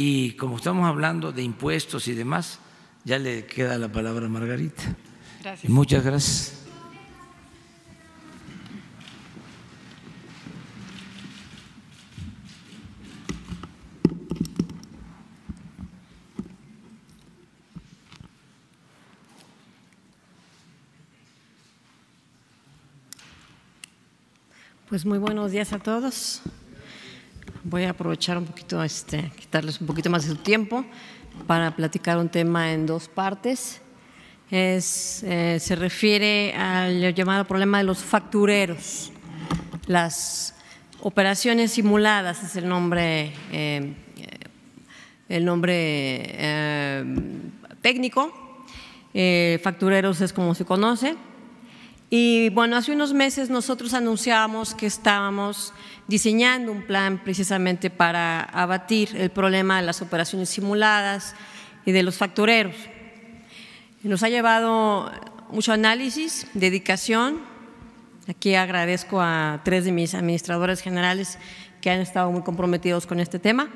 Y como estamos hablando de impuestos y demás, ya le queda la palabra a Margarita. Gracias. muchas gracias. Pues muy buenos días a todos. Voy a aprovechar un poquito, este, quitarles un poquito más de su tiempo para platicar un tema en dos partes. Es, eh, se refiere al llamado problema de los factureros. Las operaciones simuladas es el nombre, eh, el nombre eh, técnico. factureros es como se conoce y bueno, hace unos meses nosotros anunciábamos que estábamos diseñando un plan precisamente para abatir el problema de las operaciones simuladas y de los factureros. Nos ha llevado mucho análisis, dedicación. Aquí agradezco a tres de mis administradores generales que han estado muy comprometidos con este tema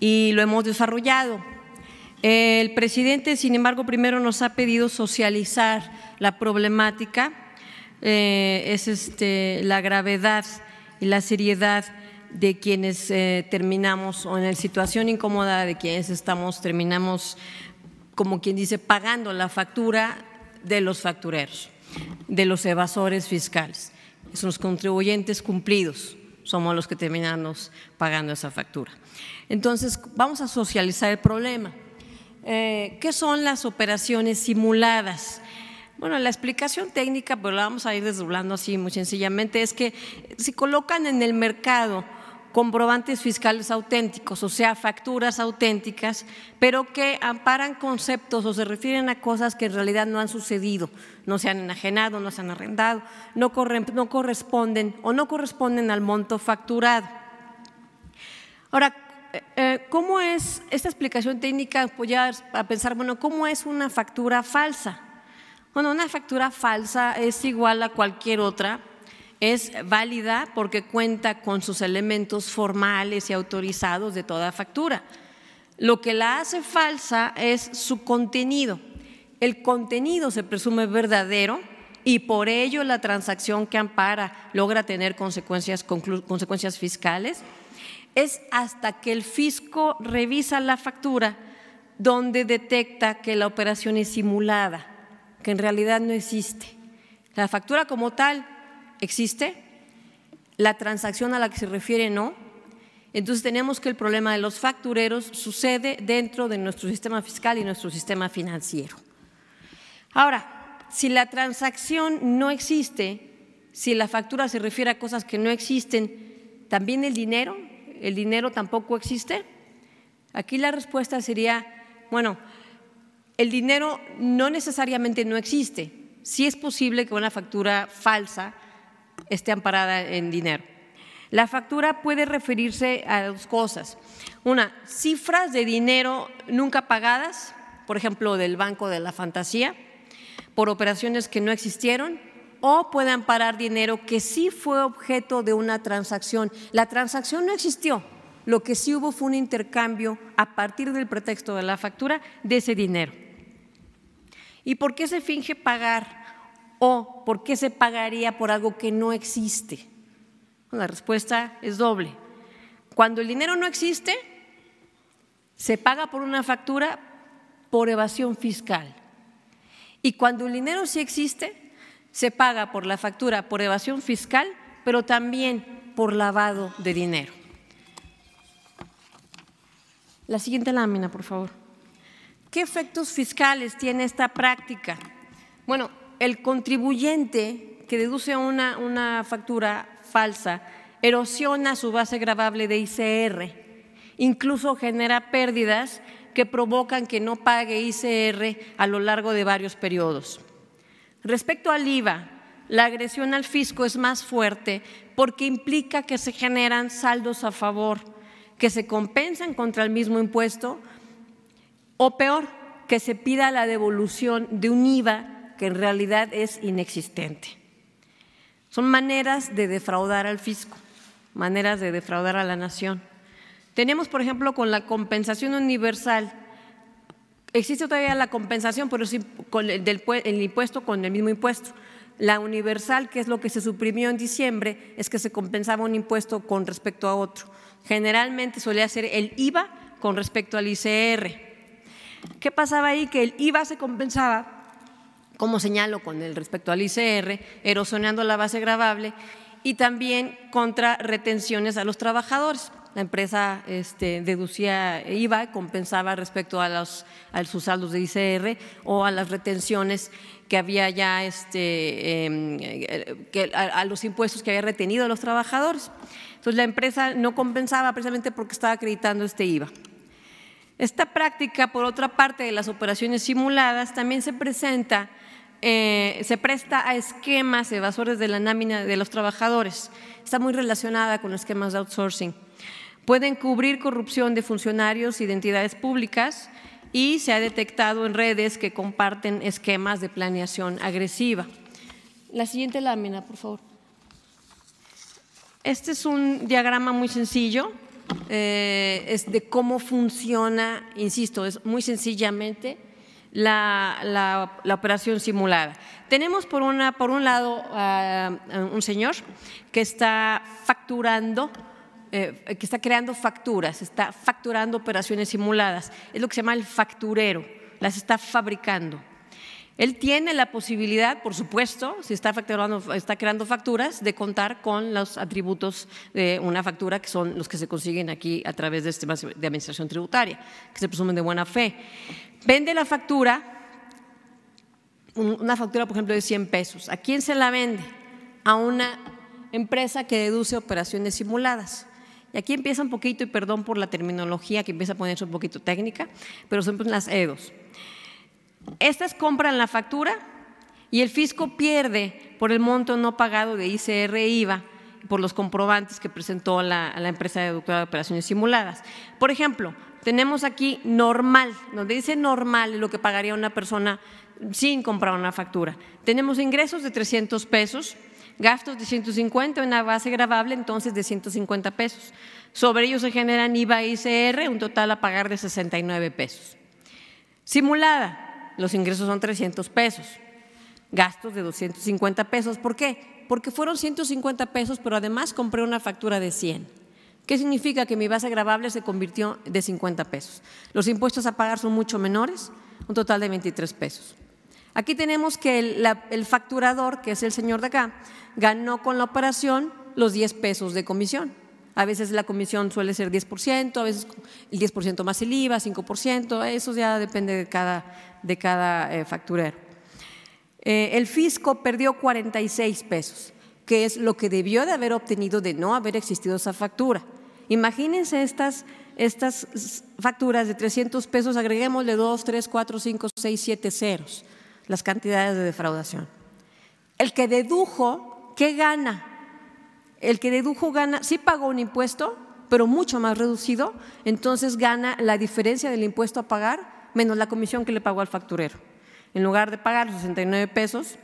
y lo hemos desarrollado. El presidente, sin embargo, primero nos ha pedido socializar la problemática eh, es este, la gravedad y la seriedad de quienes eh, terminamos o en la situación incómoda de quienes estamos, terminamos, como quien dice, pagando la factura de los factureros, de los evasores fiscales. Son los contribuyentes cumplidos, somos los que terminamos pagando esa factura. Entonces, vamos a socializar el problema. Eh, ¿Qué son las operaciones simuladas? Bueno, la explicación técnica, pero la vamos a ir desdoblando así muy sencillamente, es que si colocan en el mercado comprobantes fiscales auténticos, o sea, facturas auténticas, pero que amparan conceptos o se refieren a cosas que en realidad no han sucedido, no se han enajenado, no se han arrendado, no, no corresponden o no corresponden al monto facturado. Ahora, eh, eh, ¿cómo es esta explicación técnica? Voy a pensar, bueno, ¿cómo es una factura falsa? Bueno, una factura falsa es igual a cualquier otra, es válida porque cuenta con sus elementos formales y autorizados de toda factura. Lo que la hace falsa es su contenido. El contenido se presume verdadero y por ello la transacción que ampara logra tener consecuencias, fiscales. Es hasta que el fisco revisa la factura donde detecta que la operación es simulada que en realidad no existe. La factura como tal existe, la transacción a la que se refiere no. Entonces tenemos que el problema de los factureros sucede dentro de nuestro sistema fiscal y nuestro sistema financiero. Ahora, si la transacción no existe, si la factura se refiere a cosas que no existen, ¿también el dinero? ¿El dinero tampoco existe? Aquí la respuesta sería, bueno, el dinero no necesariamente no existe. Sí es posible que una factura falsa esté amparada en dinero. La factura puede referirse a dos cosas. Una, cifras de dinero nunca pagadas, por ejemplo, del Banco de la Fantasía, por operaciones que no existieron, o puede amparar dinero que sí fue objeto de una transacción. La transacción no existió, lo que sí hubo fue un intercambio a partir del pretexto de la factura de ese dinero. ¿Y por qué se finge pagar? ¿O por qué se pagaría por algo que no existe? La respuesta es doble. Cuando el dinero no existe, se paga por una factura por evasión fiscal. Y cuando el dinero sí existe, se paga por la factura por evasión fiscal, pero también por lavado de dinero. La siguiente lámina, por favor. ¿Qué efectos fiscales tiene esta práctica? Bueno, el contribuyente que deduce una, factura falsa erosiona su base gravable de ICR, incluso genera pérdidas que provocan que no pague ICR a lo largo de varios periodos. Respecto al IVA, la agresión al fisco es más fuerte porque implica que se generan saldos a favor, que se compensan contra el mismo impuesto o peor, que se pida la devolución de un IVA que en realidad es inexistente. Son maneras de defraudar al fisco, maneras de defraudar a la nación. Tenemos, por ejemplo, con la compensación universal, existe todavía la compensación, pero sí con el, del, el impuesto con el mismo impuesto. La universal, que es lo que se suprimió en diciembre, es que se compensaba un impuesto con respecto a otro. Generalmente solía ser el IVA con respecto al ICR. ¿Qué pasaba ahí? Que el IVA se compensaba como señalo con el respecto al ICR, erosionando la base gravable y también contra retenciones a los trabajadores. La empresa este, deducía IVA, compensaba respecto a, a sus saldos de ICR o a las retenciones que había ya, este, em, que, a, los impuestos que había retenido a los trabajadores. Entonces la empresa no compensaba precisamente porque estaba acreditando este IVA. Esta práctica, por otra parte de las operaciones simuladas, también se presenta eh, se presta a esquemas evasores de la nómina de los trabajadores. Está muy relacionada con los esquemas de outsourcing. Pueden cubrir corrupción de funcionarios y de entidades públicas y se ha detectado en redes que comparten esquemas de planeación agresiva. La siguiente lámina, por favor. Este es un diagrama muy sencillo, eh, es de cómo funciona, insisto, es muy sencillamente la, operación simulada. Tenemos por, una, por un lado un señor que está facturando, eh, que está creando facturas, está facturando operaciones simuladas. Es lo que se llama el facturero, las está fabricando. Él tiene la posibilidad, por supuesto, si está, facturando, está creando facturas, de contar con los atributos de una factura, que son los que se consiguen aquí a través de sistemas de administración tributaria, que se presumen de buena fe. Vende la factura, una factura, por ejemplo, de 100 pesos. ¿A quién se la vende? A una empresa que deduce operaciones simuladas. Y aquí empieza un poquito, y perdón por la terminología que empieza a ponerse un poquito técnica, pero son pues las EDOS. Estas compran la factura y el fisco pierde por el monto no pagado de ICR e IVA por los comprobantes que presentó la, la empresa deductora de operaciones simuladas. Por ejemplo, tenemos aquí normal, donde dice normal lo que pagaría una persona sin comprar una factura. Tenemos ingresos de 300 pesos, gastos de 150, una base grabable entonces de 150 pesos. Sobre ellos se generan IVA y ICR, un total a pagar de 69 pesos. Simulada, los ingresos son 300 pesos, gastos de 250 pesos. ¿Por qué? Porque fueron 150 pesos, pero además compré una factura de 100. ¿Qué significa? Que mi base gravable se convirtió de 50 pesos. Los impuestos a pagar son mucho menores, un total de 23 pesos. Aquí tenemos que el, facturador, que es el señor de acá, ganó con la operación los 10 pesos de comisión. A veces la comisión suele ser 10%, a veces el 10% más el IVA, 5%, eso ya depende de cada, de cada eh, facturero. Eh, el fisco perdió 46 pesos que es lo que debió de haber obtenido de no haber existido esa factura. Imagínense estas, estas facturas de 300 pesos, agreguémosle 2, 3, 4, 5, 6, 7 ceros, las cantidades de defraudación. El que dedujo, ¿qué gana? El que dedujo gana, sí pagó un impuesto, pero mucho más reducido, entonces gana la diferencia del impuesto a pagar menos la comisión que le pagó al facturero. En lugar de pagar 69 pesos,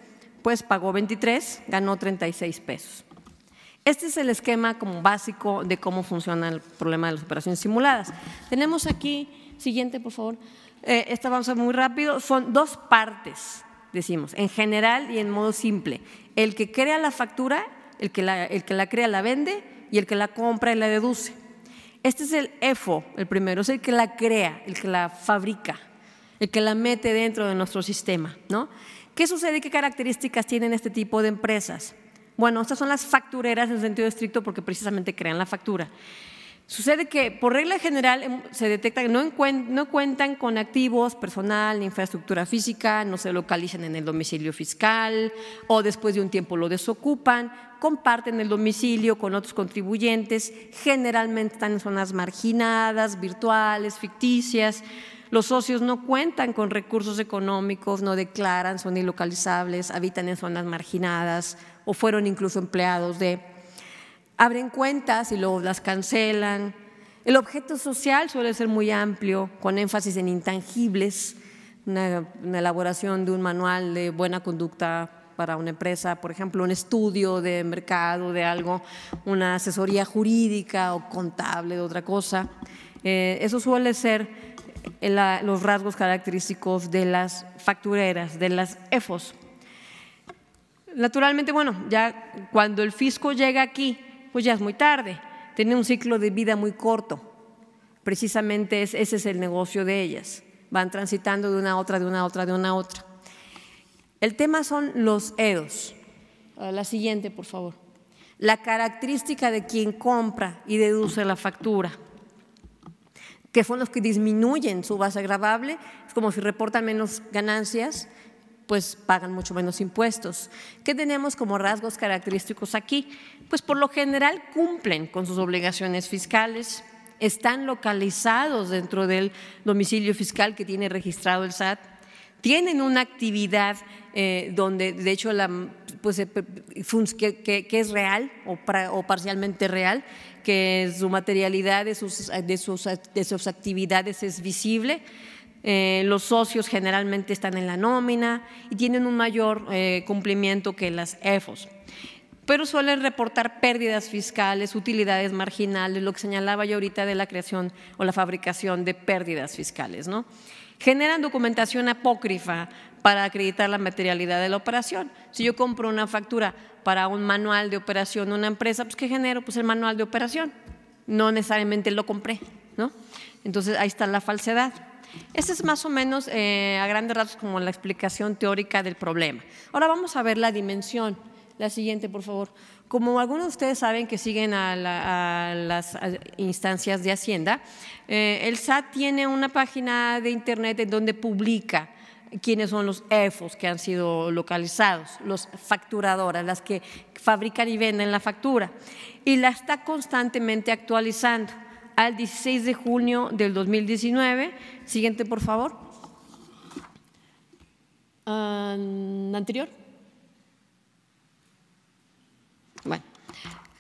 pues pagó 23, ganó 36 pesos. Este es el esquema como básico de cómo funciona el problema de las operaciones simuladas. Tenemos aquí, siguiente por favor, eh, esta vamos a muy rápido, son dos partes, decimos, en general y en modo simple. El que crea la factura, el que la, el que la crea la vende y el que la compra y la deduce. Este es el EFO, el primero, es el que la crea, el que la fabrica, el que la mete dentro de nuestro sistema, ¿no? ¿Qué sucede qué características tienen este tipo de empresas? Bueno, estas son las factureras en sentido estricto porque precisamente crean la factura. Sucede que por regla general em, se detecta que no, cuentan con activos, personal, infraestructura física, no se localizan en el domicilio fiscal o después de un tiempo lo desocupan, comparten el domicilio con otros contribuyentes, generalmente están en zonas marginadas, virtuales, ficticias, los socios no cuentan con recursos económicos, no declaran, son ilocalizables, habitan en zonas marginadas o fueron incluso empleados de... Abren cuentas y luego las cancelan. El objeto social suele ser muy amplio, con énfasis en intangibles, una, elaboración de un manual de buena conducta para una empresa, por ejemplo, un estudio de mercado de algo, una asesoría jurídica o contable de otra cosa. Eh, eso suele ser los rasgos característicos de las factureras, de las EFOS. Naturalmente, bueno, ya cuando el fisco llega aquí, pues ya es muy tarde, tiene un ciclo de vida muy corto. Precisamente ese es el negocio de ellas. Van transitando de una a otra, de una a otra, de una a otra. El tema son los EDOS. La siguiente, por favor. La característica de quien compra y deduce la factura que son los que disminuyen su base agravable, es como si reportan menos ganancias, pues pagan mucho menos impuestos. ¿Qué tenemos como rasgos característicos aquí? Pues por lo general cumplen con sus obligaciones fiscales, están localizados dentro del domicilio fiscal que tiene registrado el SAT, tienen una actividad eh, donde de hecho la, pues, eh, que, es real o parcialmente real, que su materialidad de sus, de sus, de sus actividades es visible. Eh, los socios generalmente están en la nómina y tienen un mayor eh, cumplimiento que las EFOS. Pero suelen reportar pérdidas fiscales, utilidades marginales, lo que señalaba yo ahorita de la creación o la fabricación de pérdidas fiscales. ¿no? Generan documentación apócrifa para acreditar la materialidad de la operación. Si yo compro una factura para un manual de operación de una empresa, pues ¿qué genero? Pues el manual de operación. No necesariamente lo compré, ¿no? Entonces ahí está la falsedad. Esa es más o menos eh, a grandes rasgos como la explicación teórica del problema. Ahora vamos a ver la dimensión. La siguiente, por favor. Como algunos de ustedes saben que siguen a, las instancias de Hacienda, eh, el SAT tiene una página de Internet en donde publica quiénes son los EFOS que han sido localizados, los facturadoras, las que fabrican y venden la factura. Y la está constantemente actualizando al 16 de junio del 2019. Siguiente, por favor. anterior. Bueno,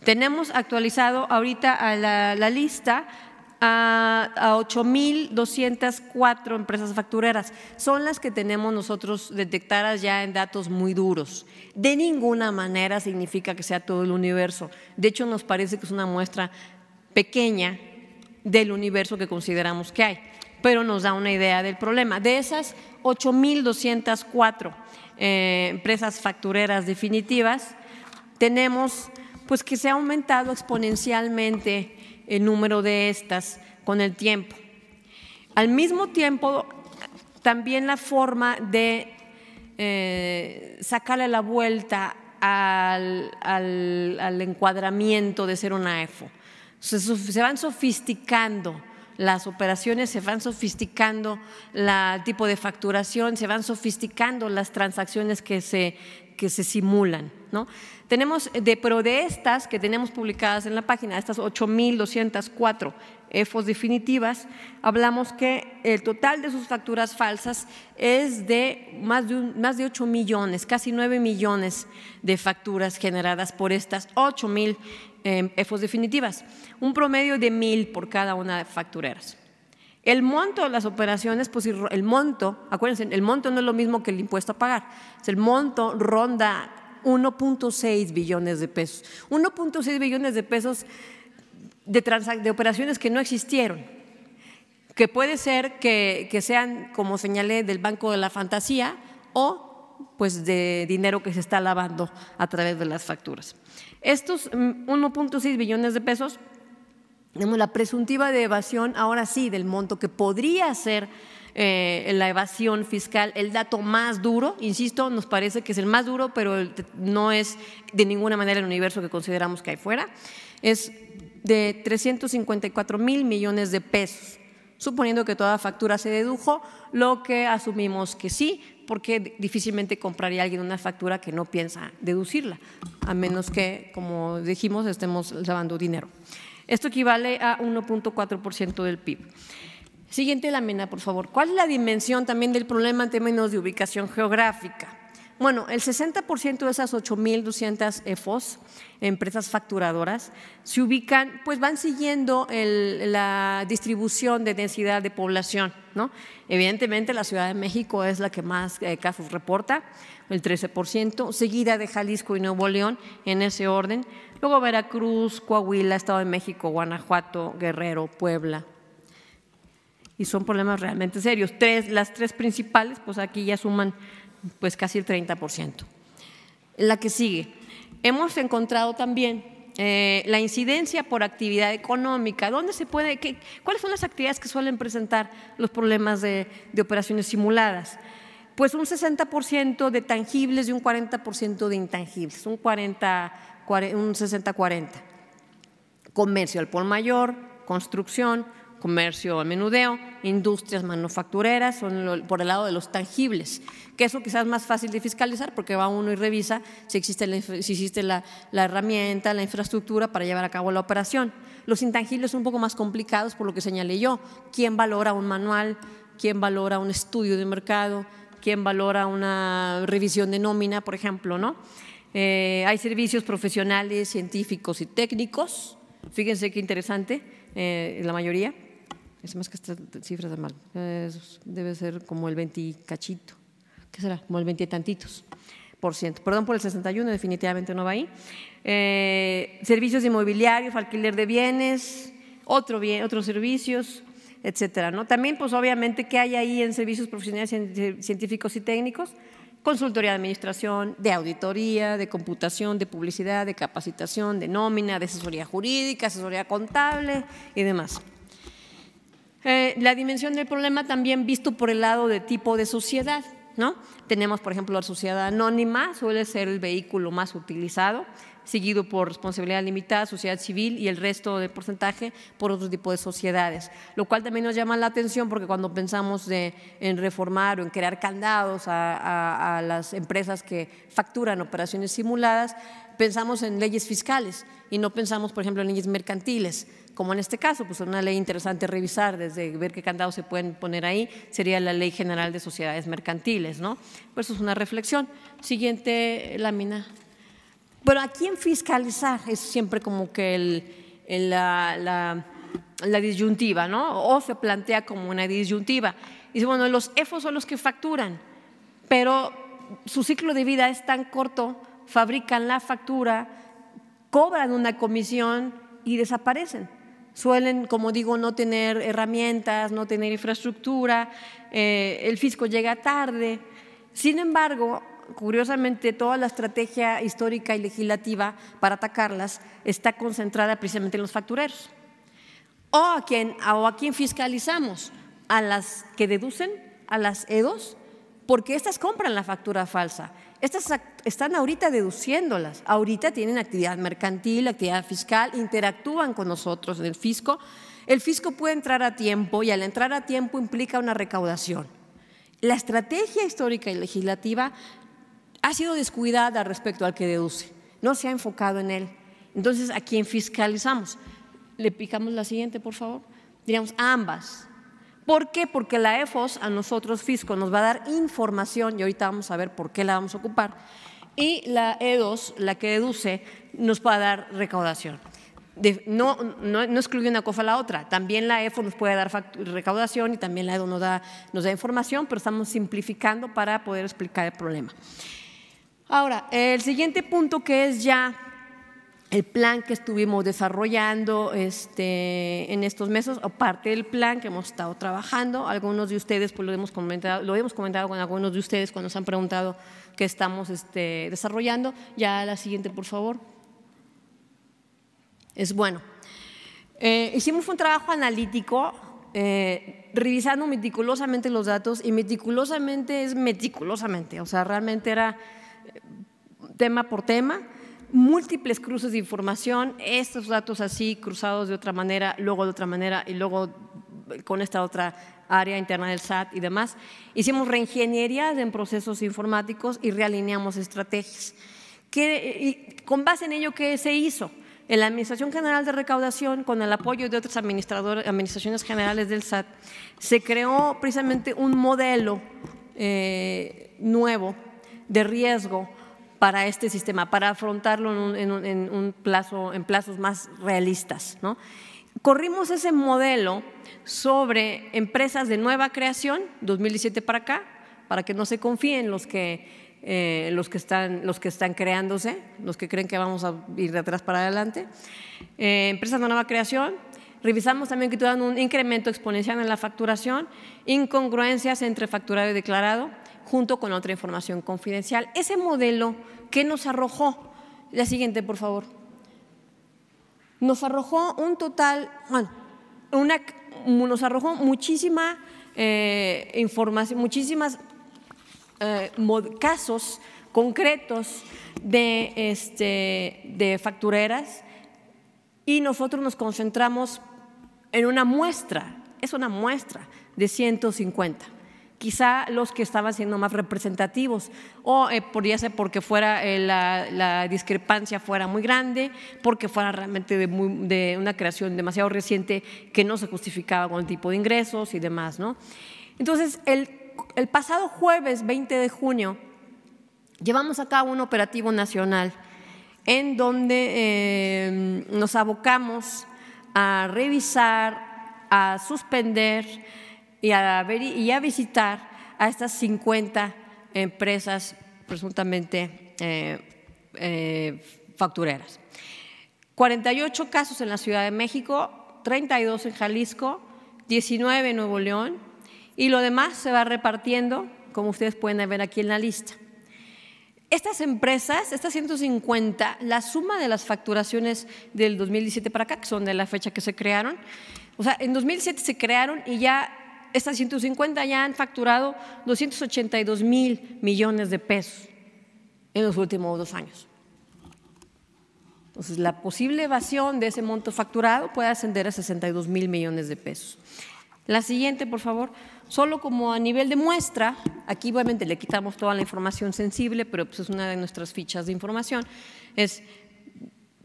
tenemos actualizado ahorita a la lista a, a 8.204 empresas factureras. Son las que tenemos nosotros detectadas ya en datos muy duros. De ninguna manera significa que sea todo el universo. De hecho, nos parece que es una muestra pequeña del universo que consideramos que hay, pero nos da una idea del problema. De esas 8.204 eh, empresas factureras definitivas, tenemos pues que se ha aumentado exponencialmente el número de estas con el tiempo. Al mismo tiempo, también la forma de eh, sacarle la vuelta al, encuadramiento de ser una EFO. Se, van sofisticando las operaciones, se van sofisticando el tipo de facturación, se van sofisticando las transacciones que se, que se simulan. ¿no? Tenemos, de, pero de estas que tenemos publicadas en la página, estas 8.204 EFOS definitivas, hablamos que el total de sus facturas falsas es de más de, más de 8 millones, casi 9 millones de facturas generadas por estas 8.000 eh, EFOS definitivas, un promedio de mil por cada una de factureras. El monto de las operaciones, pues el monto, acuérdense, el monto no es lo mismo que el impuesto a pagar. El monto ronda 1.6 billones de pesos. 1.6 billones de pesos de, de, operaciones que no existieron, que puede ser que, que, sean, como señalé, del Banco de la Fantasía o pues de dinero que se está lavando a través de las facturas. Estos 1.6 mm, billones de pesos, tenemos la presuntiva de evasión, ahora sí, del monto que podría ser eh, la evasión fiscal, el dato más duro, insisto, nos parece que es el más duro, pero no es de ninguna manera el universo que consideramos que hay fuera, es de 354 mil millones de pesos, suponiendo que toda factura se dedujo, lo que asumimos que sí, porque difícilmente compraría alguien una factura que no piensa deducirla, a menos que, como dijimos, estemos lavando dinero. Esto equivale a 1.4% del PIB. Siguiente lámina, por favor. ¿Cuál es la dimensión también del problema en términos de ubicación geográfica? Bueno, el 60% de esas 8.200 EFOS, empresas facturadoras, se ubican, pues van siguiendo la distribución de densidad de población. Evidentemente la Ciudad de México es la que más eh, casos reporta, el 13%, seguida de Jalisco y Nuevo León en ese orden, luego Veracruz, Coahuila, Estado de México, Guanajuato, Guerrero, Puebla. Y son problemas realmente serios. Las tres principales, pues aquí ya suman pues casi el 30%. La que sigue. Hemos encontrado también eh, la incidencia por actividad económica. ¿Dónde se puede, qué, ¿Cuáles son las actividades que suelen presentar los problemas de, de operaciones simuladas? Pues un 60% de tangibles y un 40% de intangibles, un, 40, un 60-40. Comercio al por mayor, construcción, comercio al menudeo, industrias manufactureras, son por el lado de los tangibles, que eso quizás es más fácil de fiscalizar porque va uno y revisa si existe, la, si existe la, la, herramienta, la infraestructura para llevar a cabo la operación. Los intangibles son un poco más complicados por lo que señalé yo. ¿Quién valora un manual? ¿Quién valora un estudio de mercado? ¿Quién valora una revisión de nómina, por ejemplo? ¿no? Eh, hay servicios profesionales, científicos y técnicos. Fíjense qué interesante, eh, la mayoría es más que esta cifra de mal. debe ser como el 20 cachito. ¿Qué será? Como el 20 tantitos por ciento. Perdón por el 61, definitivamente no va ahí. Eh, servicios inmobiliarios, alquiler de bienes, otro bien, otros servicios, etcétera. ¿no? También, pues obviamente, ¿qué hay ahí en servicios profesionales científicos y técnicos? Consultoría de administración, de auditoría, de computación, de publicidad, de capacitación, de nómina, de asesoría jurídica, asesoría contable y demás. Eh, la dimensión del problema también visto por el lado de tipo de sociedad. ¿no? Tenemos, por ejemplo, la sociedad anónima, suele ser el vehículo más utilizado, seguido por responsabilidad limitada, sociedad civil y el resto del porcentaje por otro tipo de sociedades. Lo cual también nos llama la atención porque cuando pensamos en reformar o en crear candados a las empresas que facturan operaciones simuladas, pensamos en leyes fiscales y no pensamos, por ejemplo, en leyes mercantiles como en este caso, pues una ley interesante revisar, desde ver qué candados se pueden poner ahí, sería la Ley General de Sociedades Mercantiles, ¿no? Pues eso es una reflexión. Siguiente lámina. Pero ¿a quién fiscalizar? Es siempre como que el, la, la, la, disyuntiva, ¿no? O se plantea como una disyuntiva. Dice, bueno, los EFOS son los que facturan, pero su ciclo de vida es tan corto, fabrican la factura, cobran una comisión y desaparecen suelen, como digo, no tener herramientas, no tener infraestructura, eh, el fisco llega tarde. Sin embargo, curiosamente, toda la estrategia histórica y legislativa para atacarlas está concentrada precisamente en los factureros. ¿O a quién, o a fiscalizamos? A las que deducen, a las EDOS, porque estas compran la factura falsa estas están ahorita deduciéndolas, ahorita tienen actividad mercantil, actividad fiscal, interactúan con nosotros en el fisco. El fisco puede entrar a tiempo y al entrar a tiempo implica una recaudación. La estrategia histórica y legislativa ha sido descuidada respecto al que deduce, no se ha enfocado en él. Entonces, ¿a quién fiscalizamos? Le picamos la siguiente, por favor. Diríamos ambas. ¿Por qué? Porque la EFOS a nosotros, Fisco, nos va a dar información y ahorita vamos a ver por qué la vamos a ocupar. Y la E2, la que deduce, nos va a dar recaudación. no, no, excluye una cosa a la otra. También la EFO nos puede dar recaudación y también la EDO nos da, nos da información, pero estamos simplificando para poder explicar el problema. Ahora, el siguiente punto que es ya el plan que estuvimos desarrollando este, en estos meses, o parte del plan que hemos estado trabajando. Algunos de ustedes, pues lo hemos comentado, lo hemos comentado con algunos de ustedes cuando nos han preguntado qué estamos este, desarrollando. Ya la siguiente, por favor. Es bueno. Eh, hicimos un trabajo analítico eh, revisando meticulosamente los datos y meticulosamente es meticulosamente, o sea, realmente era eh, tema por tema múltiples cruces de información, estos datos así cruzados de otra manera, luego de otra manera y luego con esta otra área interna del SAT y demás. Hicimos reingeniería en procesos informáticos y realineamos estrategias. y con base en ello, ¿qué se hizo? En la Administración General de Recaudación, con el apoyo de otras administraciones generales del SAT, se creó precisamente un modelo eh, nuevo de riesgo para este sistema, para afrontarlo en un, plazo, en plazos más realistas. ¿no? Corrimos ese modelo sobre empresas de nueva creación, 2017 para acá, para que no se confíen los que, eh, los que, están, los que están creándose, los que creen que vamos a ir de atrás para adelante. Eh, empresas de nueva creación, revisamos también que tuvieron un incremento exponencial en la facturación, incongruencias entre facturado y declarado, junto con otra información confidencial. Ese modelo, ¿qué nos arrojó? La siguiente, por favor. Nos arrojó un total, bueno, una, nos arrojó muchísima eh, información, muchísimas eh, casos concretos de, este, de factureras y nosotros nos concentramos en una muestra, es una muestra de 150 quizá los que estaban siendo más representativos, o eh, podría ser porque fuera eh, la, discrepancia fuera muy grande, porque fuera realmente de, una creación demasiado reciente que no se justificaba con el tipo de ingresos y demás. ¿no? Entonces, el, pasado jueves 20 de junio llevamos a cabo un operativo nacional en donde eh, nos abocamos a revisar, a suspender, y a, ver, y a visitar a estas 50 empresas presuntamente eh, eh, factureras. 48 casos en la Ciudad de México, 32 en Jalisco, 19 en Nuevo León y lo demás se va repartiendo, como ustedes pueden ver aquí en la lista. Estas empresas, estas 150, la suma de las facturaciones del 2017 para acá, que son de la fecha que se crearon, o sea, en 2017 se crearon y ya estas 150 ya han facturado 282 mil millones de pesos en los últimos dos años. Entonces, la posible evasión de ese monto facturado puede ascender a 62 mil millones de pesos. La siguiente, por favor. Solo como a nivel de muestra, aquí obviamente le quitamos toda la información sensible, pero pues es una de nuestras fichas de información, es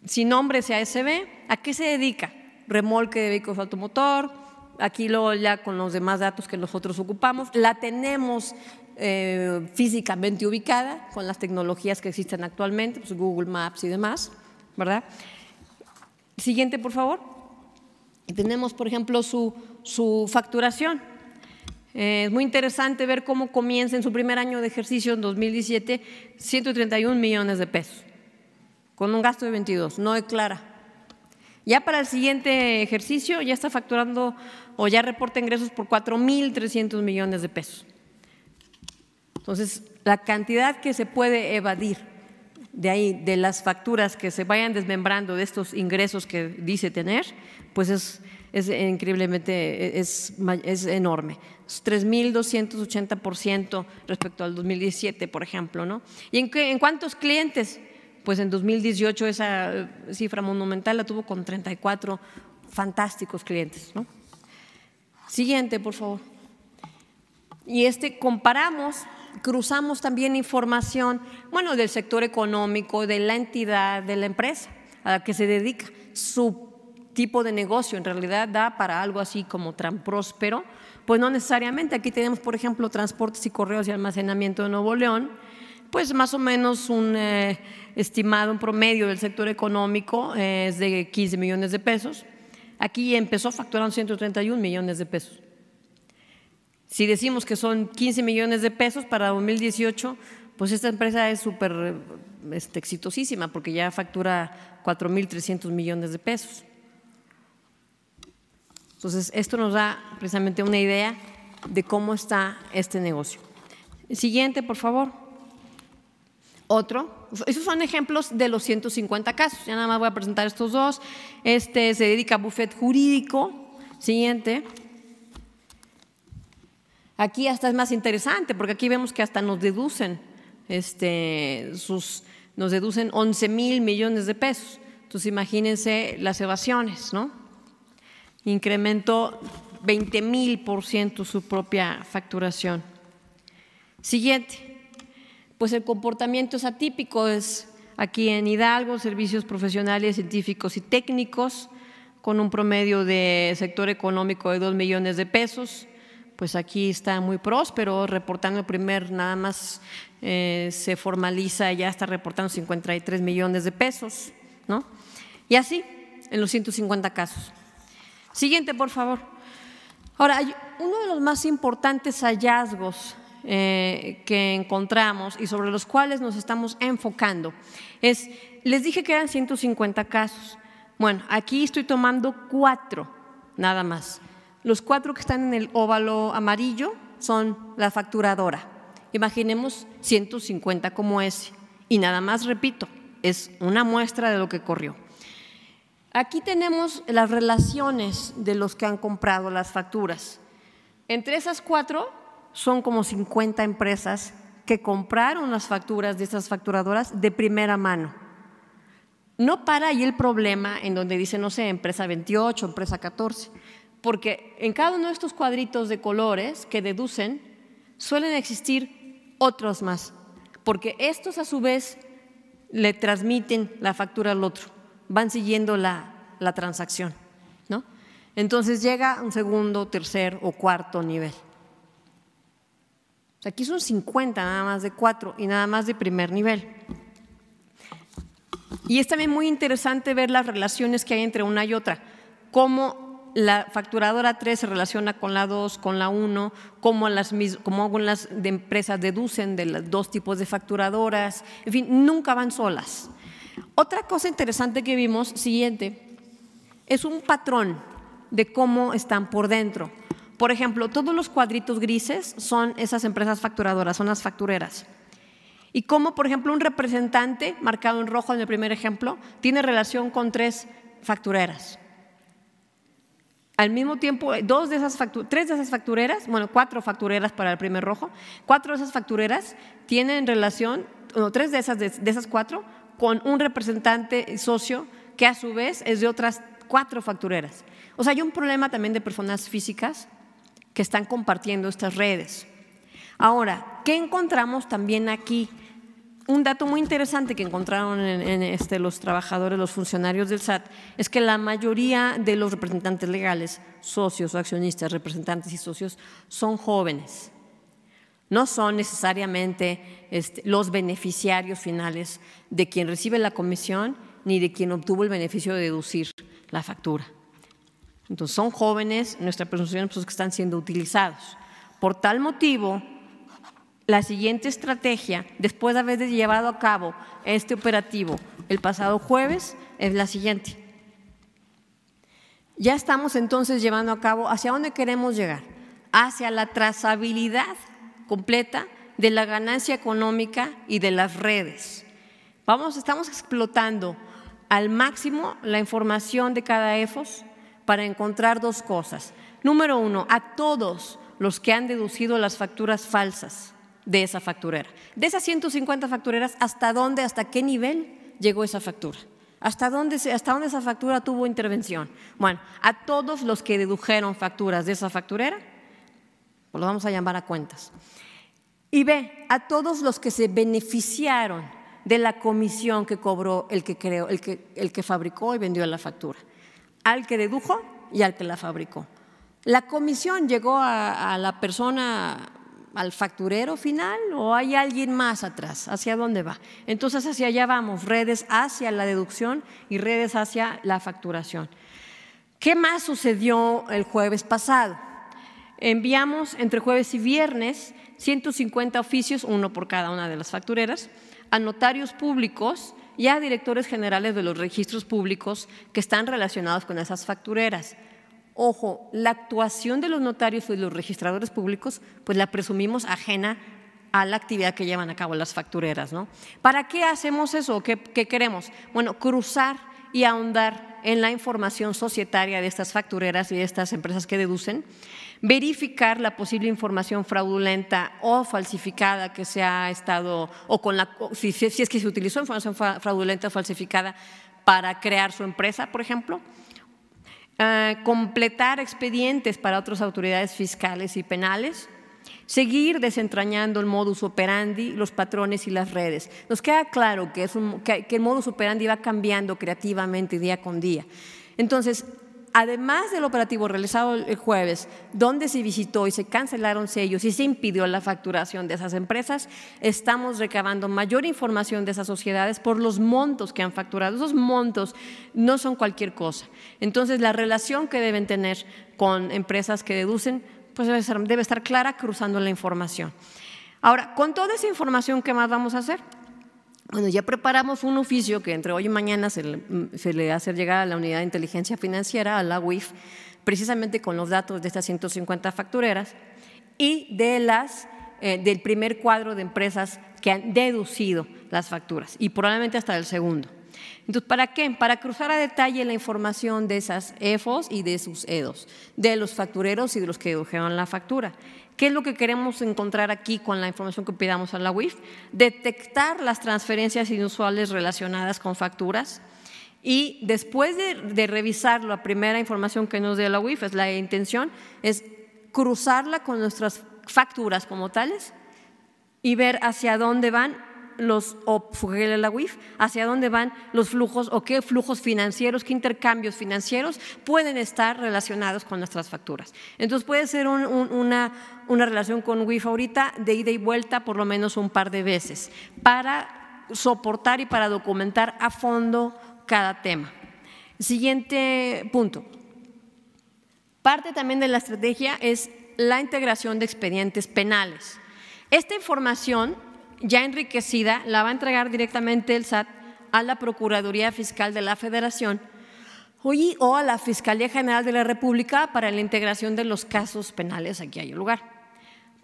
si nombre sea SB, ¿a qué se dedica? Remolque de vehículos automotor, aquí luego ya con los demás datos que nosotros ocupamos, la tenemos eh, físicamente ubicada con las tecnologías que existen actualmente, pues Google Maps y demás, ¿verdad? Siguiente, por favor. tenemos, por ejemplo, su, su facturación. Eh, es muy interesante ver cómo comienza en su primer año de ejercicio en 2017 131 millones de pesos, con un gasto de 22, no declara. Ya para el siguiente ejercicio ya está facturando o ya reporta ingresos por 4.300 millones de pesos. Entonces, la cantidad que se puede evadir de ahí, de las facturas que se vayan desmembrando de estos ingresos que dice tener, pues es, es increíblemente, es, es enorme. Es 3.280% respecto al 2017, por ejemplo. ¿no? ¿Y en, en cuántos clientes? Pues en 2018 esa cifra monumental la tuvo con 34 fantásticos clientes. ¿no? Siguiente, por favor. Y este comparamos, cruzamos también información, bueno, del sector económico, de la entidad, de la empresa a la que se dedica. Su tipo de negocio en realidad da para algo así como tan próspero, pues no necesariamente. Aquí tenemos, por ejemplo, transportes y correos y almacenamiento de Nuevo León, pues más o menos un eh, estimado, un promedio del sector económico eh, es de 15 millones de pesos. Aquí empezó facturando 131 millones de pesos. Si decimos que son 15 millones de pesos para 2018, pues esta empresa es súper este, exitosísima porque ya factura 4.300 millones de pesos. Entonces, esto nos da precisamente una idea de cómo está este negocio. Siguiente, por favor. Otro, esos son ejemplos de los 150 casos. Ya nada más voy a presentar estos dos. Este se dedica a buffet jurídico. Siguiente. Aquí hasta es más interesante porque aquí vemos que hasta nos deducen, este, sus, nos deducen 11 mil millones de pesos. Entonces imagínense las evasiones, ¿no? Incrementó 20 mil por ciento su propia facturación. Siguiente pues el comportamiento es atípico, es aquí en Hidalgo, servicios profesionales, científicos y técnicos, con un promedio de sector económico de dos millones de pesos, pues aquí está muy próspero, reportando el primer, nada más eh, se formaliza, ya está reportando 53 millones de pesos, ¿no? Y así, en los 150 casos. Siguiente, por favor. Ahora, uno de los más importantes hallazgos eh, que encontramos y sobre los cuales nos estamos enfocando es, les dije que eran 150 casos. Bueno, aquí estoy tomando cuatro, nada más. Los cuatro que están en el óvalo amarillo son la facturadora. Imaginemos 150 como ese. Y nada más, repito, es una muestra de lo que corrió. Aquí tenemos las relaciones de los que han comprado las facturas. Entre esas cuatro son como 50 empresas que compraron las facturas de estas facturadoras de primera mano. No para ahí el problema en donde dice, no sé, empresa 28, empresa 14, porque en cada uno de estos cuadritos de colores que deducen suelen existir otros más, porque estos a su vez le transmiten la factura al otro, van siguiendo la, transacción. ¿no? Entonces llega un segundo, tercer o cuarto nivel. Aquí son 50 nada más de cuatro y nada más de primer nivel. Y es también muy interesante ver las relaciones que hay entre una y otra, cómo la facturadora 3 se relaciona con la 2, con la 1, cómo, algunas empresas deducen de los dos tipos de facturadoras, en fin, nunca van solas. Otra cosa interesante que vimos, siguiente, es un patrón de cómo están por dentro. Por ejemplo, todos los cuadritos grises son esas empresas facturadoras, son las factureras. Y cómo, por ejemplo, un representante, marcado en rojo en el primer ejemplo, tiene relación con tres factureras. Al mismo tiempo, dos de esas tres de esas factureras, bueno, cuatro factureras para el primer rojo, cuatro de esas factureras tienen relación, o tres de esas, de, esas cuatro, con un representante socio que a su vez es de otras cuatro factureras. O sea, hay un problema también de personas físicas que están compartiendo estas redes. Ahora, ¿qué encontramos también aquí? un dato muy interesante que encontraron en, este, los trabajadores, los funcionarios del SAT, es que la mayoría de los representantes legales, socios o accionistas, representantes y socios, son jóvenes. No son necesariamente este, los beneficiarios finales de quien recibe la comisión ni de quien obtuvo el beneficio de deducir la factura. Entonces, son jóvenes, nuestra presunción es que están siendo utilizados. Por tal motivo, la siguiente estrategia, después de haber llevado a cabo este operativo el pasado jueves, es la siguiente. Ya estamos entonces llevando a cabo hacia dónde queremos llegar, hacia la trazabilidad completa de la ganancia económica y de las redes. Vamos, estamos explotando al máximo la información de cada EFOS para encontrar dos cosas. Número uno, a todos los que han deducido las facturas falsas de esa facturera. De esas 150 factureras, ¿hasta dónde, hasta qué nivel llegó esa factura? ¿Hasta dónde, ¿Hasta dónde esa factura tuvo intervención? Bueno, a todos los que dedujeron facturas de esa facturera, pues lo vamos a llamar a cuentas. Y ve, a todos los que se beneficiaron de la comisión que cobró el que, creó, el que, el que fabricó y vendió la factura, al que dedujo y al que la fabricó. La comisión llegó a la persona al facturero final o hay alguien más atrás? ¿Hacia dónde va? Entonces hacia allá vamos, redes hacia la deducción y redes hacia la facturación. ¿Qué más sucedió el jueves pasado? Enviamos entre jueves y viernes 150 oficios, uno por cada una de las factureras, a notarios públicos y a directores generales de los registros públicos que están relacionados con esas factureras. Ojo, la actuación de los notarios y los registradores públicos, pues la presumimos ajena a la actividad que llevan a cabo las factureras. ¿no? ¿Para qué hacemos eso? ¿Qué, ¿Qué, queremos? Bueno, cruzar y ahondar en la información societaria de estas factureras y de estas empresas que deducen, verificar la posible información fraudulenta o falsificada que se ha estado, o con la, si, es que se utilizó información fraudulenta o falsificada para crear su empresa, por ejemplo, completar expedientes para otras autoridades fiscales y penales, seguir desentrañando el modus operandi, los patrones y las redes. Nos queda claro que, es que, el modus operandi va cambiando creativamente día con día. Entonces, además del operativo realizado el jueves, donde se visitó y se cancelaron sellos y se impidió la facturación de esas empresas, estamos recabando mayor información de esas sociedades por los montos que han facturado. Esos montos no son cualquier cosa. Entonces, la relación que deben tener con empresas que deducen, pues debe, debe estar clara cruzando la información. Ahora, con toda esa información, ¿qué más vamos a hacer? Bueno, ya preparamos un oficio que entre hoy y mañana se le, hace llegar a la Unidad de Inteligencia Financiera, a la UIF, precisamente con los datos de estas 150 factureras y de las, eh, del primer cuadro de empresas que han deducido las facturas y probablemente hasta el segundo. Entonces, ¿para qué? Para cruzar a detalle la información de esas EFOS y de sus EDOS, de los factureros y de los que dedujeron la factura. ¿Qué es lo que queremos encontrar aquí con la información que pidamos a la UIF? Detectar las transferencias inusuales relacionadas con facturas y después de, revisar la primera información que nos dé la UIF, es la intención, es cruzarla con nuestras facturas como tales y ver hacia dónde van los o la WIF, hacia dónde van los flujos o qué flujos financieros, qué intercambios financieros pueden estar relacionados con nuestras facturas. Entonces puede ser una, una relación con WIF ahorita de ida y vuelta por lo menos un par de veces para soportar y para documentar a fondo cada tema. Siguiente punto. Parte también de la estrategia es la integración de expedientes penales. Esta información ya enriquecida la va a entregar directamente el SAT a la Procuraduría Fiscal de la Federación o a la Fiscalía General de la República para la integración de los casos penales aquí hay lugar.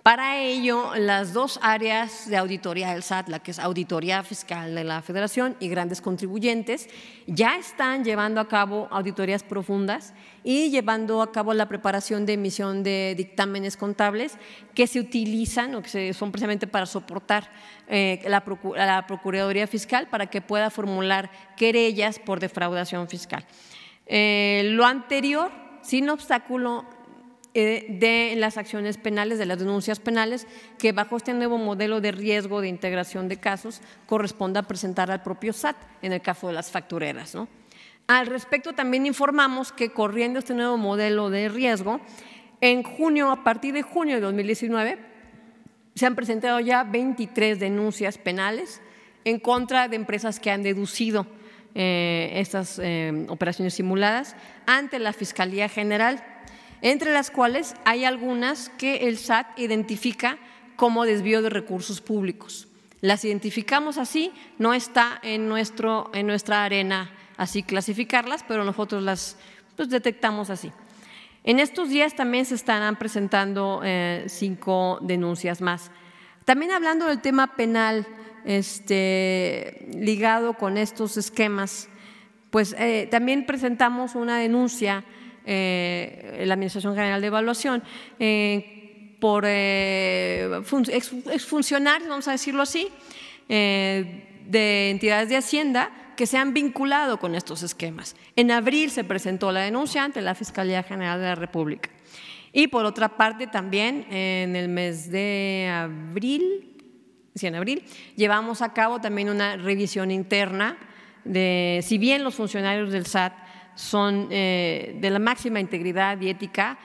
Para ello, las dos áreas de auditoría del SAT, la que es auditoría fiscal de la Federación y grandes contribuyentes, ya están llevando a cabo auditorías profundas y llevando a cabo la preparación de emisión de dictámenes contables que se utilizan o que son precisamente para soportar eh, la, la Procuraduría Fiscal para que pueda formular querellas por defraudación fiscal. Eh, lo anterior, sin obstáculo, eh, de las acciones penales, de las denuncias penales, que bajo este nuevo modelo de riesgo de integración de casos corresponda presentar al propio SAT en el caso de las factureras. Al respecto, también informamos que corriendo este nuevo modelo de riesgo, en junio, a partir de junio de 2019, se han presentado ya 23 denuncias penales en contra de empresas que han deducido eh, estas eh, operaciones simuladas ante la Fiscalía General entre las cuales hay algunas que el SAT identifica como desvío de recursos públicos. Las identificamos así, no está en, nuestro, en nuestra arena así clasificarlas, pero nosotros las pues, detectamos así. En estos días también se estarán presentando eh, cinco denuncias más. También hablando del tema penal este, ligado con estos esquemas, pues eh, también presentamos una denuncia eh, la Administración General de Evaluación, por exfuncionarios, vamos a decirlo así, de entidades de Hacienda que se han vinculado con estos esquemas. En abril se presentó la denuncia ante la Fiscalía General de la República. Y por otra parte, también en el mes de abril, sí, en abril, llevamos a cabo también una revisión interna de, si bien los funcionarios del SAT son eh, de la máxima integridad y ética.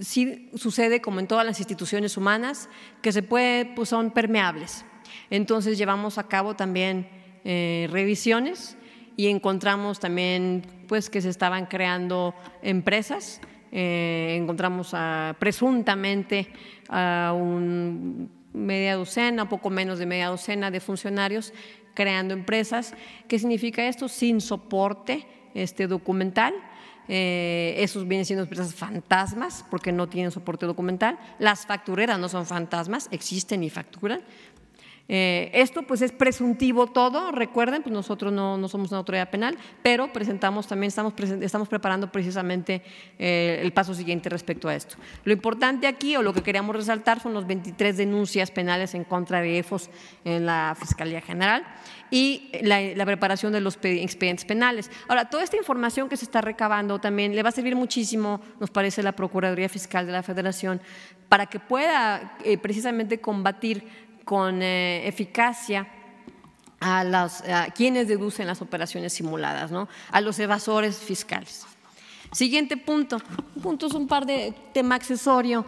Sí sucede como en todas las instituciones humanas que se puede, pues son permeables. Entonces llevamos a cabo también eh, revisiones y encontramos también pues que se estaban creando empresas. Eh, encontramos presuntamente a un media docena, poco menos de media docena de funcionarios creando empresas. ¿Qué significa esto? Sin soporte este documental. Eh, esos vienen siendo empresas fantasmas porque no tienen soporte documental. Las factureras no son fantasmas, existen y facturan. Eh, esto pues es presuntivo todo, recuerden, pues nosotros no, no, somos una autoridad penal, pero presentamos también, estamos, estamos preparando precisamente eh, el paso siguiente respecto a esto. Lo importante aquí o lo que queríamos resaltar son los 23 denuncias penales en contra de EFOS en la Fiscalía General y la, preparación de los expedientes penales. Ahora, toda esta información que se está recabando también le va a servir muchísimo, nos parece, la Procuraduría Fiscal de la Federación para que pueda eh, precisamente combatir con eh, eficacia a, quienes deducen las operaciones simuladas, ¿no? a los evasores fiscales. Siguiente punto, punto es un par de tema accesorio.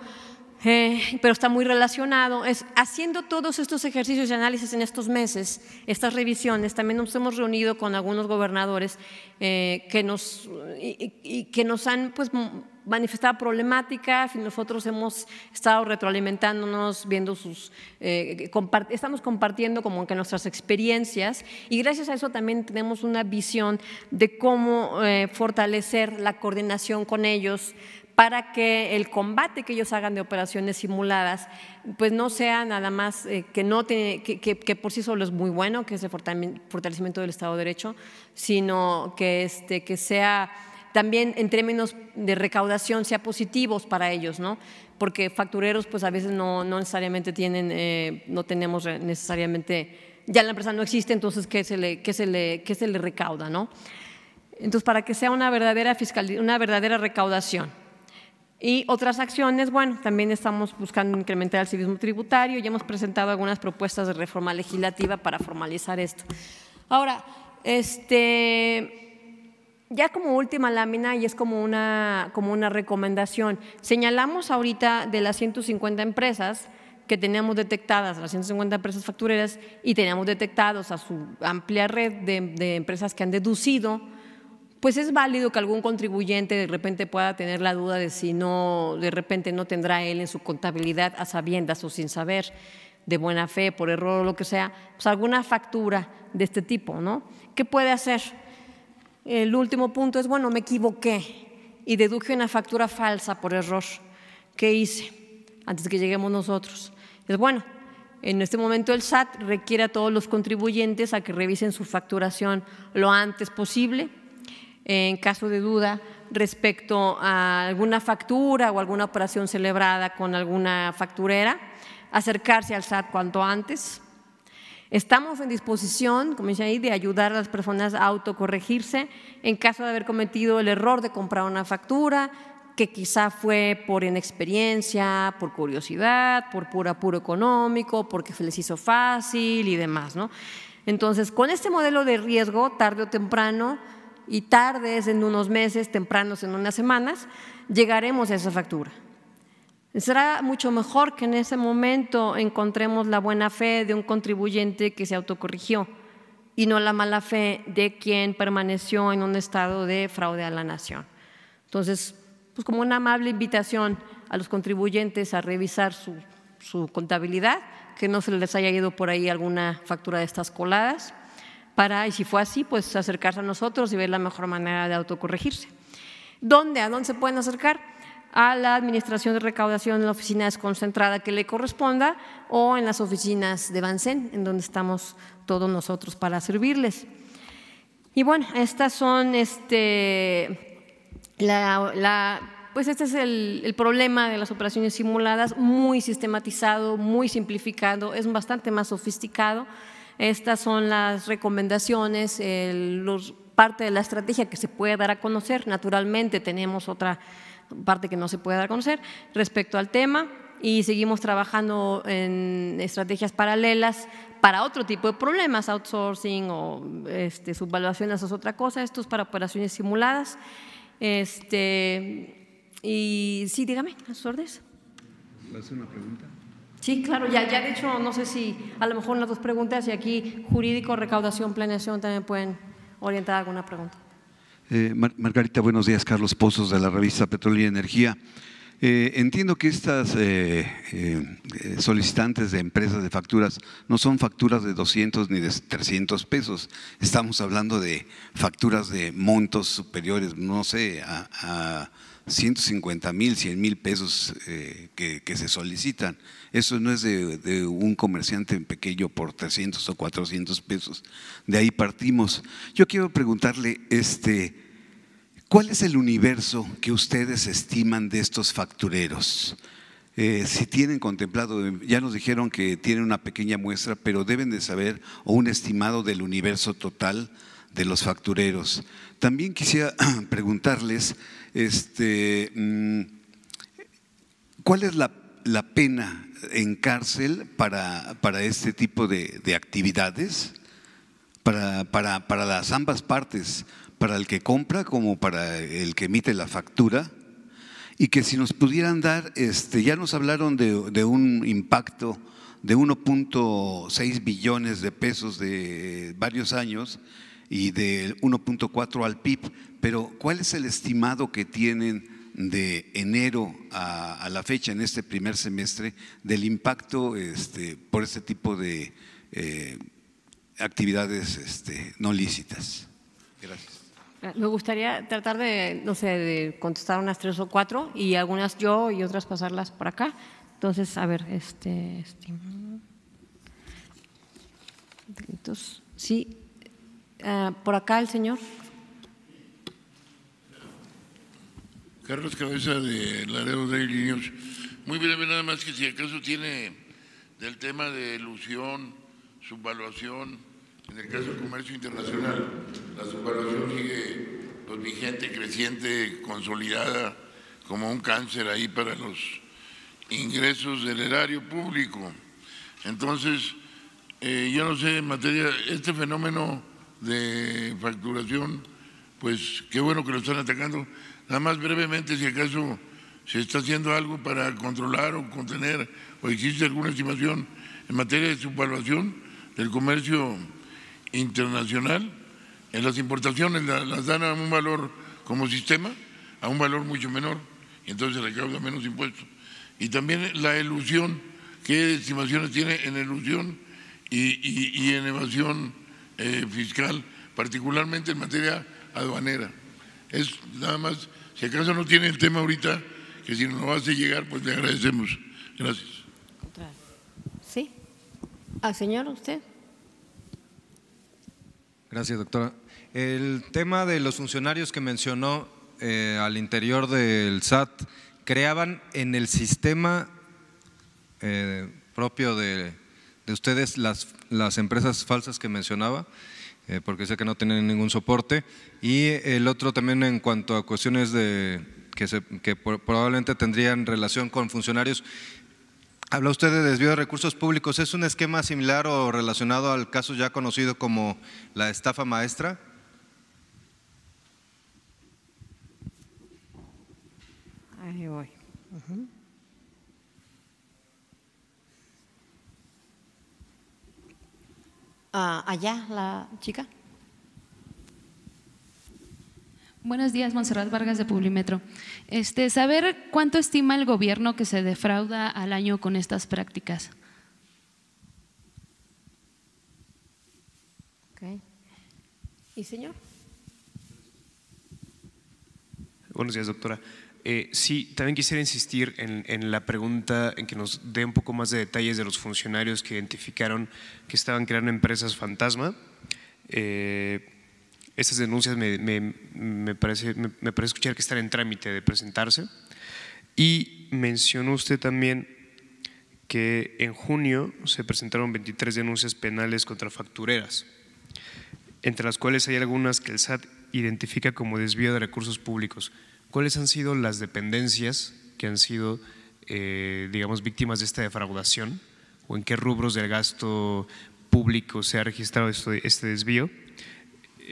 Eh, pero está muy relacionado, es haciendo todos estos ejercicios de análisis en estos meses, estas revisiones, también nos hemos reunido con algunos gobernadores eh, que, nos, y, que nos han pues, manifestado problemática, nosotros hemos estado retroalimentándonos, viendo sus, eh, estamos compartiendo como que nuestras experiencias y gracias a eso también tenemos una visión de cómo fortalecer la coordinación con ellos para que el combate que ellos hagan de operaciones simuladas pues no sea nada más eh, que, no tiene, que, por sí solo es muy bueno, que es el fortalecimiento del Estado de Derecho, sino que, este, que sea también en términos de recaudación sea positivos para ellos, ¿no? Porque factureros pues a veces no, no necesariamente tienen, eh, no tenemos necesariamente, ya la empresa no existe, entonces ¿qué se le, qué se le, qué se le recauda, no? Entonces para que sea una verdadera, fiscal, una verdadera recaudación. Y otras acciones, bueno, también estamos buscando incrementar el civismo tributario y hemos presentado algunas propuestas de reforma legislativa para formalizar esto. Ahora, este, ya como última lámina y es como una, como una recomendación, señalamos ahorita de las 150 empresas que teníamos detectadas, las 150 empresas factureras, y teníamos detectados a su amplia red de, empresas que han deducido pues es válido que algún contribuyente de repente pueda tener la duda de si no, de repente no tendrá él en su contabilidad a sabiendas o sin saber, de buena fe, por error o lo que sea, pues alguna factura de este tipo, ¿no? ¿Qué puede hacer? El último punto es, bueno, me equivoqué y deduje una factura falsa por error. ¿Qué hice antes que lleguemos nosotros? Es bueno, en este momento el SAT requiere a todos los contribuyentes a que revisen su facturación lo antes posible en caso de duda respecto a alguna factura o alguna operación celebrada con alguna facturera, acercarse al SAT cuanto antes. Estamos en disposición, como dice ahí, de ayudar a las personas a autocorregirse en caso de haber cometido el error de comprar una factura, que quizá fue por inexperiencia, por curiosidad, por puro apuro económico, porque se les hizo fácil y demás. ¿no? Entonces, con este modelo de riesgo, tarde o temprano, y tardes en unos meses, tempranos en unas semanas, llegaremos a esa factura. Será mucho mejor que en ese momento encontremos la buena fe de un contribuyente que se autocorrigió y no la mala fe de quien permaneció en un estado de fraude a la nación. Entonces, pues como una amable invitación a los contribuyentes a revisar su, su contabilidad, que no se les haya ido por ahí alguna factura de estas coladas para, y si fue así, pues acercarse a nosotros y ver la mejor manera de autocorregirse. ¿Dónde? ¿A dónde se pueden acercar? A la Administración de Recaudación en la oficina desconcentrada que le corresponda o en las oficinas de Bancén, en donde estamos todos nosotros para servirles. Y bueno, estas son este, la, pues este es el, problema de las operaciones simuladas, muy sistematizado, muy simplificado, es bastante más sofisticado. Estas son las recomendaciones, parte de la estrategia que se puede dar a conocer. Naturalmente tenemos otra parte que no se puede dar a conocer respecto al tema y seguimos trabajando en estrategias paralelas para otro tipo de problemas, outsourcing o este, subvaluación, eso es otra cosa, esto es para operaciones simuladas. Este, y sí, dígame, a sus órdenes. una pregunta? Sí, claro, ya, ya de hecho, no sé si a lo mejor las dos preguntas y aquí jurídico, recaudación, planeación también pueden orientar alguna pregunta. Eh, Margarita, buenos días. Carlos Pozos de la revista Petróleo y Energía. Eh, entiendo que estas eh, solicitantes de empresas de facturas no son facturas de 200 ni de 300 pesos. Estamos hablando de facturas de montos superiores, no sé, a 150 mil, 100 mil pesos que, se solicitan. Eso no es de, un comerciante pequeño por 300 o 400 pesos. De ahí partimos. Yo quiero preguntarle, este, ¿cuál es el universo que ustedes estiman de estos factureros? Eh, si tienen contemplado, ya nos dijeron que tienen una pequeña muestra, pero deben de saber o un estimado del universo total de los factureros. También quisiera preguntarles, este, mm, ¿cuál es la, pena en cárcel para, para este tipo de, actividades? Para, para, para, las ambas partes, para el que compra como para el que emite la factura y que si nos pudieran dar, este, ya nos hablaron de, de un impacto de 1.6 billones de pesos de varios años y de 1.4 al PIB, pero ¿cuál es el estimado que tienen de enero a, la fecha en este primer semestre del impacto este, por este tipo de eh, actividades este, no lícitas? Gracias. Eh, me gustaría tratar de, no sé, de contestar unas tres o cuatro y algunas yo y otras pasarlas por acá. Entonces, a ver, este, Entonces, sí, uh, por acá el señor. Carlos Cabeza de Laredo Daily News. Muy breve, nada más que si acaso tiene del tema de ilusión, subvaluación, en el caso del comercio internacional, la subvaluación sigue pues, vigente, creciente, consolidada como un cáncer ahí para los ingresos del erario público. Entonces, eh, yo no sé, en materia, este fenómeno de facturación, pues qué bueno que lo están atacando. Nada más brevemente, si acaso se está haciendo algo para controlar o contener, o existe alguna estimación en materia de subvaluación del comercio internacional. En las importaciones las dan a un valor como sistema, a un valor mucho menor, y entonces se recauda menos impuestos. Y también la elusión, qué estimaciones tiene en elusión y, en evasión eh, fiscal, particularmente en materia aduanera. Es nada más, si acaso no tiene el tema ahorita, que si nos lo hace llegar, pues le agradecemos. Gracias. Sí. ¿Al señor usted? Gracias, doctora. El tema de los funcionarios que mencionó eh, al interior del SAT creaban en el sistema eh, propio de, ustedes las, las, empresas falsas que mencionaba, eh, porque sé que no tienen ningún soporte, y el otro también en cuanto a cuestiones de, que, que probablemente tendrían relación con funcionarios. Habla usted de desvío de recursos públicos, ¿es un esquema similar o relacionado al caso ya conocido como la estafa maestra? Ahí voy. Allá, la chica. Buenos días, Monserrat Vargas de Publimetro. Este, saber cuánto estima el gobierno que se defrauda al año con estas prácticas. Okay. ¿Y señor? Buenos días, doctora. Eh, sí, también quisiera insistir en, la pregunta, en que nos dé un poco más de detalles de los funcionarios que identificaron que estaban creando empresas fantasma. Eh, estas denuncias me, parece, me, parece escuchar que están en trámite de presentarse. Y mencionó usted también que en junio se presentaron 23 denuncias penales contra factureras, entre las cuales hay algunas que el SAT identifica como desvío de recursos públicos. ¿Cuáles han sido las dependencias que han sido, eh, digamos, víctimas de esta defraudación? ¿O en qué rubros del gasto público se ha registrado este desvío?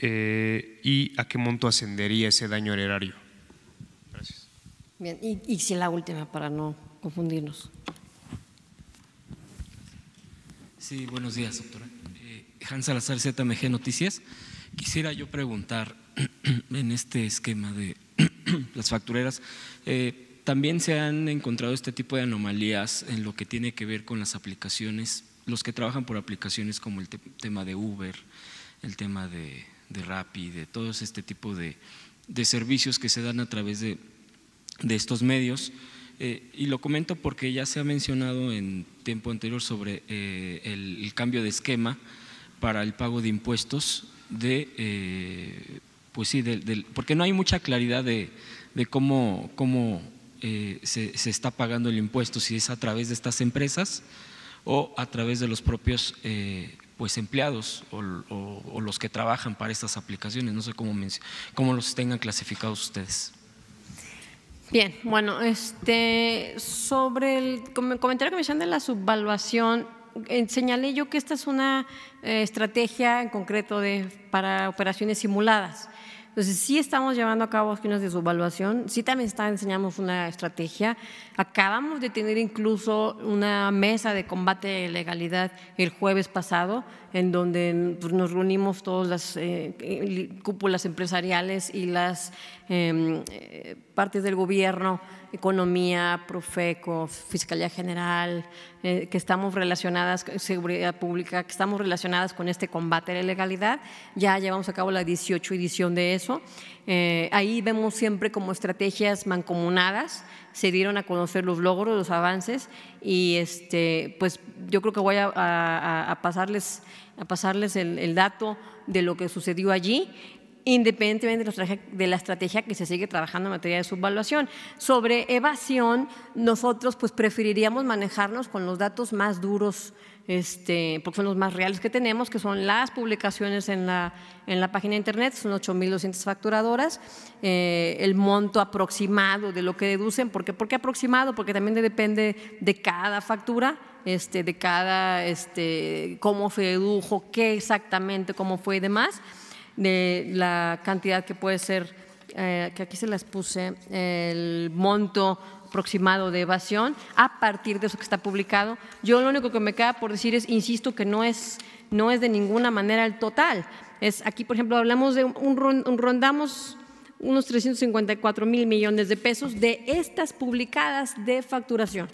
Eh, ¿Y a qué monto ascendería ese daño al erario? Gracias. Bien, y, y si la última, para no confundirnos. Sí, buenos días, doctora. Eh, Hans Salazar, ZMG Noticias. Quisiera yo preguntar en este esquema de las factureras, eh, también se han encontrado este tipo de anomalías en lo que tiene que ver con las aplicaciones, los que trabajan por aplicaciones como el tema de Uber, el tema de, de Rappi, de todos este tipo de, servicios que se dan a través de, estos medios. Eh, y lo comento porque ya se ha mencionado en tiempo anterior sobre eh, el, cambio de esquema para el pago de impuestos de pues sí, porque no hay mucha claridad de, cómo, cómo eh, se, está pagando el impuesto, si es a través de estas empresas o a través de los propios eh, pues empleados o, los que trabajan para estas aplicaciones. No sé cómo, cómo los tengan clasificados ustedes. Bien, bueno, este, sobre el comentario que me hicieron de la subvaluación, señalé yo que esta es una estrategia en concreto de, para operaciones simuladas Entonces, sí estamos llevando a cabo acciones de subvaluación, sí también está, enseñamos una estrategia. Acabamos de tener incluso una mesa de combate de legalidad el jueves pasado, en donde pues, nos reunimos todas las eh, cúpulas empresariales y las eh, partes del gobierno Economía, Profeco, Fiscalía General, eh, que estamos relacionadas, Seguridad Pública, que estamos relacionadas con este combate a la ilegalidad. Ya llevamos a cabo la 18 edición de eso. Eh, ahí vemos siempre como estrategias mancomunadas, se dieron a conocer los logros, los avances y este, pues yo creo que voy a, pasarles, a pasarles el dato de lo que sucedió allí independientemente de la estrategia que se sigue trabajando en materia de subvaluación. Sobre evasión, nosotros pues preferiríamos manejarnos con los datos más duros, este, porque son los más reales que tenemos, que son las publicaciones en la, en la página de internet, son 8.200 facturadoras, eh, el monto aproximado de lo que deducen, ¿por qué? ¿Por qué aproximado? Porque también depende de cada factura, este, de cada, este, cómo se dedujo, qué exactamente, cómo fue y demás de la cantidad que puede ser, eh, que aquí se las puse, el monto aproximado de evasión a partir de eso que está publicado. Yo lo único que me queda por decir es, insisto, que no es, no es de ninguna manera el total. Es aquí, por ejemplo, hablamos de un, rondamos unos 354 mil millones de pesos de estas publicadas de facturación.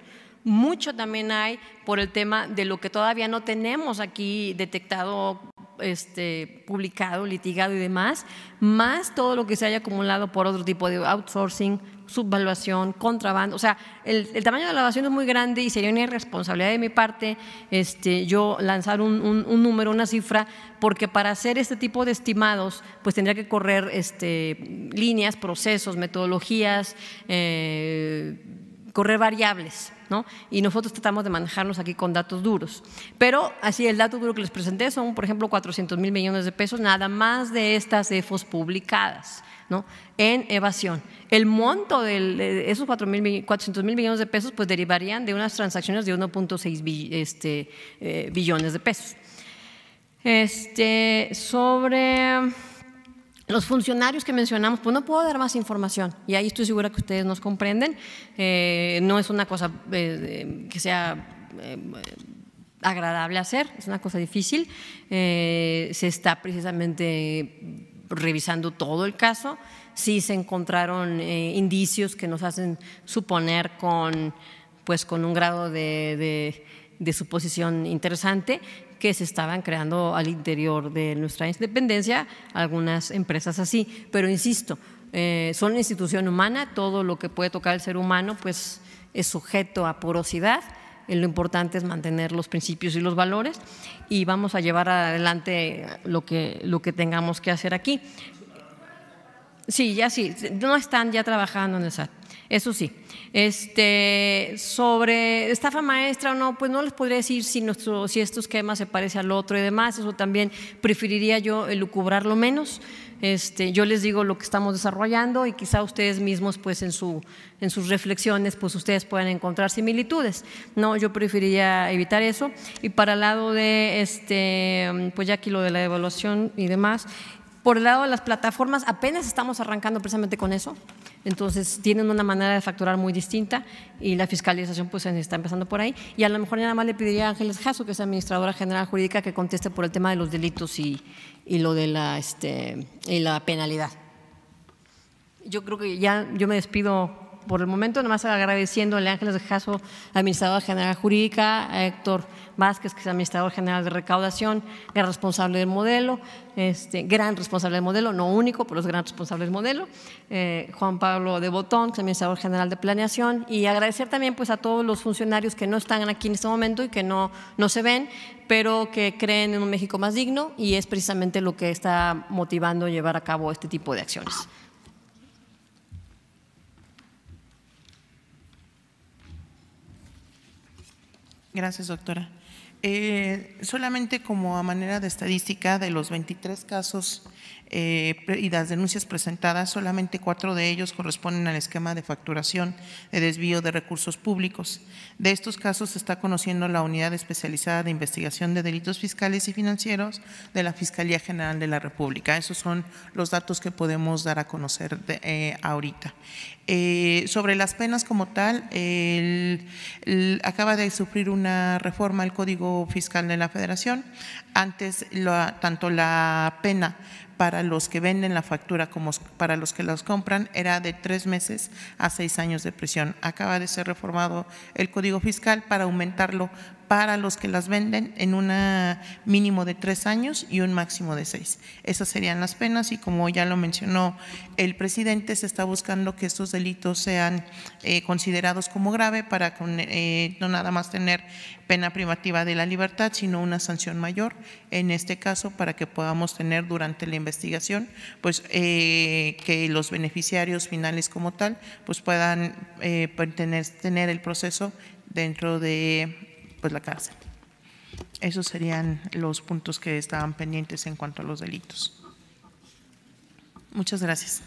Mucho también hay por el tema de lo que todavía no tenemos aquí detectado este, publicado, litigado y demás, más todo lo que se haya acumulado por otro tipo de outsourcing, subvaluación, contrabando. O sea, el, tamaño de la evasión es muy grande y sería una irresponsabilidad de mi parte este, yo lanzar un, número, una cifra, porque para hacer este tipo de estimados, pues tendría que correr este, líneas, procesos, metodologías, eh, correr variables. Y nosotros tratamos de manejarnos aquí con datos duros. Pero así el dato duro que les presenté son, por ejemplo, 400 mil millones de pesos, nada más de estas EFOS publicadas. ¿no? en evasión. El monto de esos 400 mil millones de pesos pues derivarían de unas transacciones de 1.6 este, eh, billones de pesos. Este, sobre los funcionarios que mencionamos, pues no puedo dar más información y ahí estoy segura que ustedes nos comprenden. Eh, no es una cosa eh, que sea eh, agradable hacer, es una cosa difícil. se está precisamente revisando todo el caso. Sí se encontraron indicios que nos hacen suponer con, pues, con un grado de, de suposición interesante que se estaban creando al interior de nuestra independencia, algunas empresas así. Pero insisto, eh, son institución humana, todo lo que puede tocar el ser humano pues es sujeto a porosidad. Eh, lo importante es mantener los principios y los valores y vamos a llevar adelante lo que, lo que tengamos que hacer aquí. Sí, ya sí, no están ya trabajando en el SAT. Eso sí, este, sobre estafa maestra o no, pues no les podría decir si, nuestro, si este esquema se parece al otro y demás, eso también preferiría yo elucubrarlo menos. Este, yo les digo lo que estamos desarrollando y quizá ustedes mismos pues en, su, en sus reflexiones pues ustedes puedan encontrar similitudes. No, yo preferiría evitar eso. Y para el lado de, este, pues ya aquí lo de la evaluación y demás, por el lado de las plataformas, apenas estamos arrancando precisamente con eso, entonces tienen una manera de facturar muy distinta y la fiscalización pues está empezando por ahí. Y a lo mejor nada más le pediría a Ángeles Jasso, que es administradora general jurídica, que conteste por el tema de los delitos y, y lo de la, este, y la penalidad. Yo creo que ya yo me despido por el momento, nomás agradeciéndole a Ángeles Jasso, administradora general jurídica, a Héctor Vázquez, que es administrador general de recaudación, gran responsable del modelo, este, gran responsable del modelo, no único, pero es gran responsable del modelo, eh, Juan Pablo de Botón, que es administrador general de planeación, y agradecer también pues, a todos los funcionarios que no están aquí en este momento y que no, no se ven, pero que creen en un México más digno y es precisamente lo que está motivando llevar a cabo este tipo de acciones. Gracias, doctora. Eh, solamente como a manera de estadística, de los 23 casos eh, y las denuncias presentadas, solamente cuatro de ellos corresponden al esquema de facturación de desvío de recursos públicos. De estos casos se está conociendo la Unidad Especializada de Investigación de Delitos Fiscales y Financieros de la Fiscalía General de la República. Esos son los datos que podemos dar a conocer eh, ahorita. Sobre las penas como tal, acaba de sufrir una reforma al Código Fiscal de la Federación. Antes, tanto la pena para los que venden la factura como para los que las compran era de tres meses a seis años de prisión. Acaba de ser reformado el Código Fiscal para aumentarlo para los que las venden en un mínimo de tres años y un máximo de seis. Esas serían las penas y como ya lo mencionó el presidente, se está buscando que estos delitos sean eh, considerados como grave para eh, no nada más tener pena privativa de la libertad, sino una sanción mayor, en este caso para que podamos tener durante la investigación, pues eh, que los beneficiarios finales como tal, pues puedan tener, tener el proceso dentro de pues la cárcel. Esos serían los puntos que estaban pendientes en cuanto a los delitos. Muchas gracias.